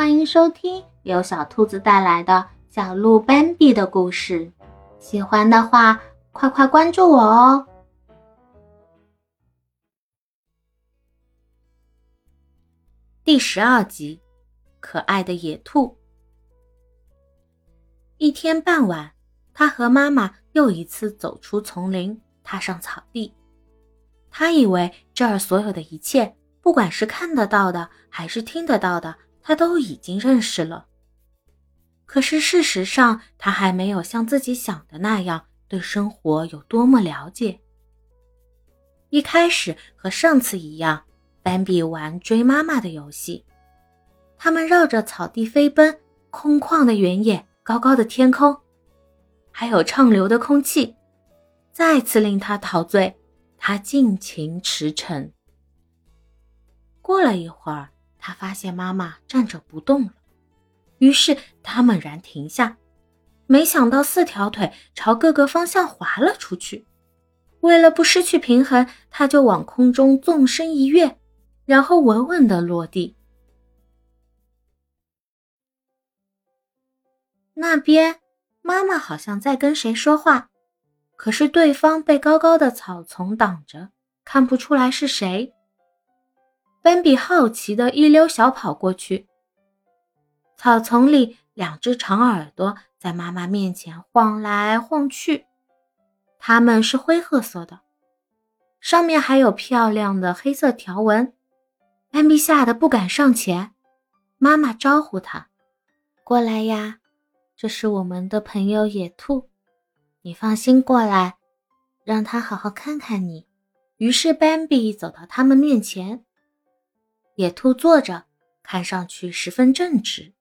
欢迎收听由小兔子带来的小鹿斑比的故事。喜欢的话，快快关注我哦！第十二集，可爱的野兔。一天傍晚，他和妈妈又一次走出丛林，踏上草地。他以为这儿所有的一切，不管是看得到的还是听得到的，他都已经认识了。可是事实上，他还没有像自己想的那样对生活有多么了解。一开始和上次一样。斑比玩追妈妈的游戏，他们绕着草地飞奔，空旷的原野，高高的天空，还有畅流的空气，再次令他陶醉。他尽情驰骋。过了一会儿，他发现妈妈站着不动了，于是他猛然停下，没想到四条腿朝各个方向滑了出去。为了不失去平衡，他就往空中纵身一跃。然后稳稳的落地。那边，妈妈好像在跟谁说话，可是对方被高高的草丛挡着，看不出来是谁。斑比好奇的一溜小跑过去。草丛里，两只长耳朵在妈妈面前晃来晃去，它们是灰褐色的，上面还有漂亮的黑色条纹。斑比吓得不敢上前，妈妈招呼他：“过来呀，这是我们的朋友野兔，你放心过来，让他好好看看你。”于是斑比走到他们面前，野兔坐着，看上去十分正直，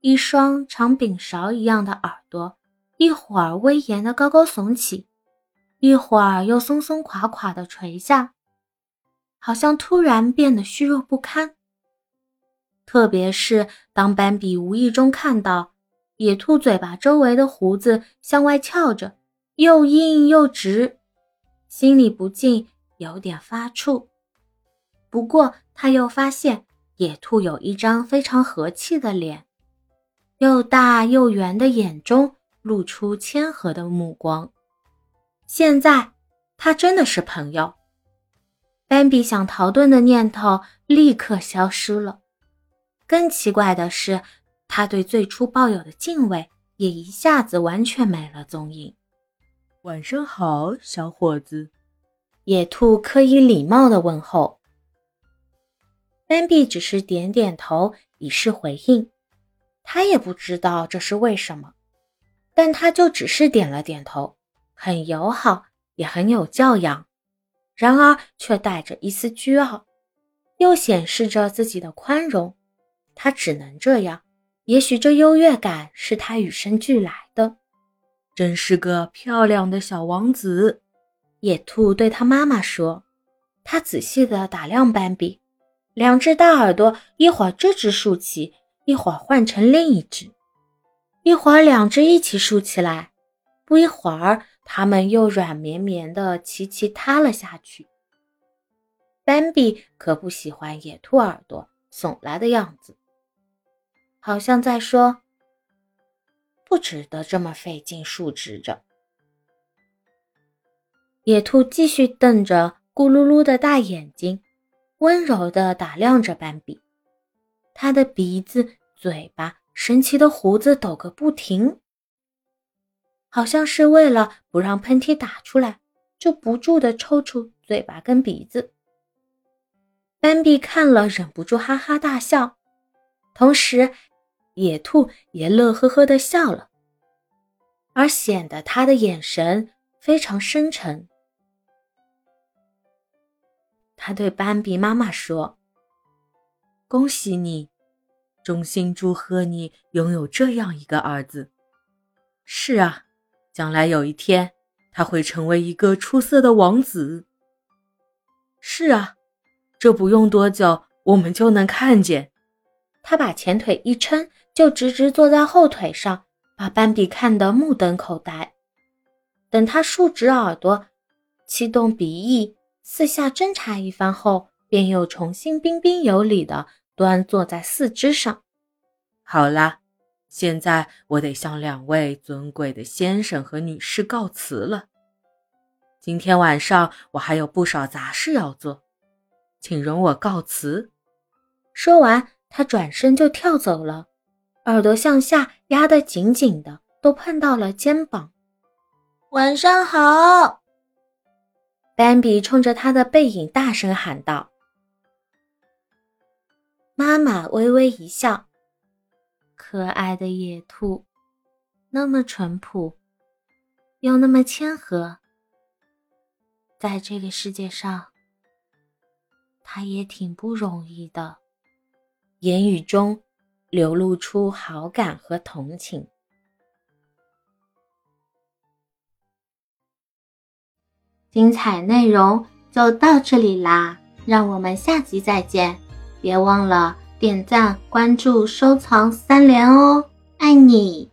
一双长柄勺一样的耳朵，一会儿威严的高高耸起，一会儿又松松垮垮的垂下。好像突然变得虚弱不堪，特别是当斑比无意中看到野兔嘴巴周围的胡子向外翘着，又硬又直，心里不禁有点发怵。不过他又发现野兔有一张非常和气的脸，又大又圆的眼中露出谦和的目光。现在他真的是朋友。斑比想逃遁的念头立刻消失了。更奇怪的是，他对最初抱有的敬畏也一下子完全没了踪影。晚上好，小伙子。野兔刻意礼貌的问候。斑比只是点点头以示回应。他也不知道这是为什么，但他就只是点了点头，很友好，也很有教养。然而，却带着一丝倨傲，又显示着自己的宽容。他只能这样。也许这优越感是他与生俱来的。真是个漂亮的小王子，野兔对他妈妈说。他仔细地打量斑比，两只大耳朵一会儿这只竖起，一会儿换成另一只，一会儿两只一起竖起来，不一会儿。它们又软绵绵的齐齐塌了下去。斑比可不喜欢野兔耳朵耸来的样子，好像在说：“不值得这么费劲竖直着。”野兔继续瞪着咕噜噜的大眼睛，温柔地打量着斑比。它的鼻子、嘴巴、神奇的胡子抖个不停。好像是为了不让喷嚏打出来，就不住地抽出嘴巴跟鼻子。斑比看了忍不住哈哈大笑，同时野兔也乐呵呵地笑了，而显得他的眼神非常深沉。他对斑比妈妈说：“恭喜你，衷心祝贺你拥有这样一个儿子。”是啊。将来有一天，他会成为一个出色的王子。是啊，这不用多久，我们就能看见。他把前腿一撑，就直直坐在后腿上，把斑比看得目瞪口呆。等他竖直耳朵，气动鼻翼，四下侦查一番后，便又重新彬彬有礼地端坐在四肢上，好啦，现在我得向两位尊贵的先生和女士告辞了。今天晚上我还有不少杂事要做，请容我告辞。说完，他转身就跳走了，耳朵向下压得紧紧的，都碰到了肩膀。晚上好，斑比冲着他的背影大声喊道。妈妈微微一笑，可爱的野兔，那么淳朴，又那么谦和，在这个世界上，他也挺不容易的。言语中流露出好感和同情。精彩内容就到这里啦，让我们下集再见！别忘了点赞、关注、收藏三连哦，爱你！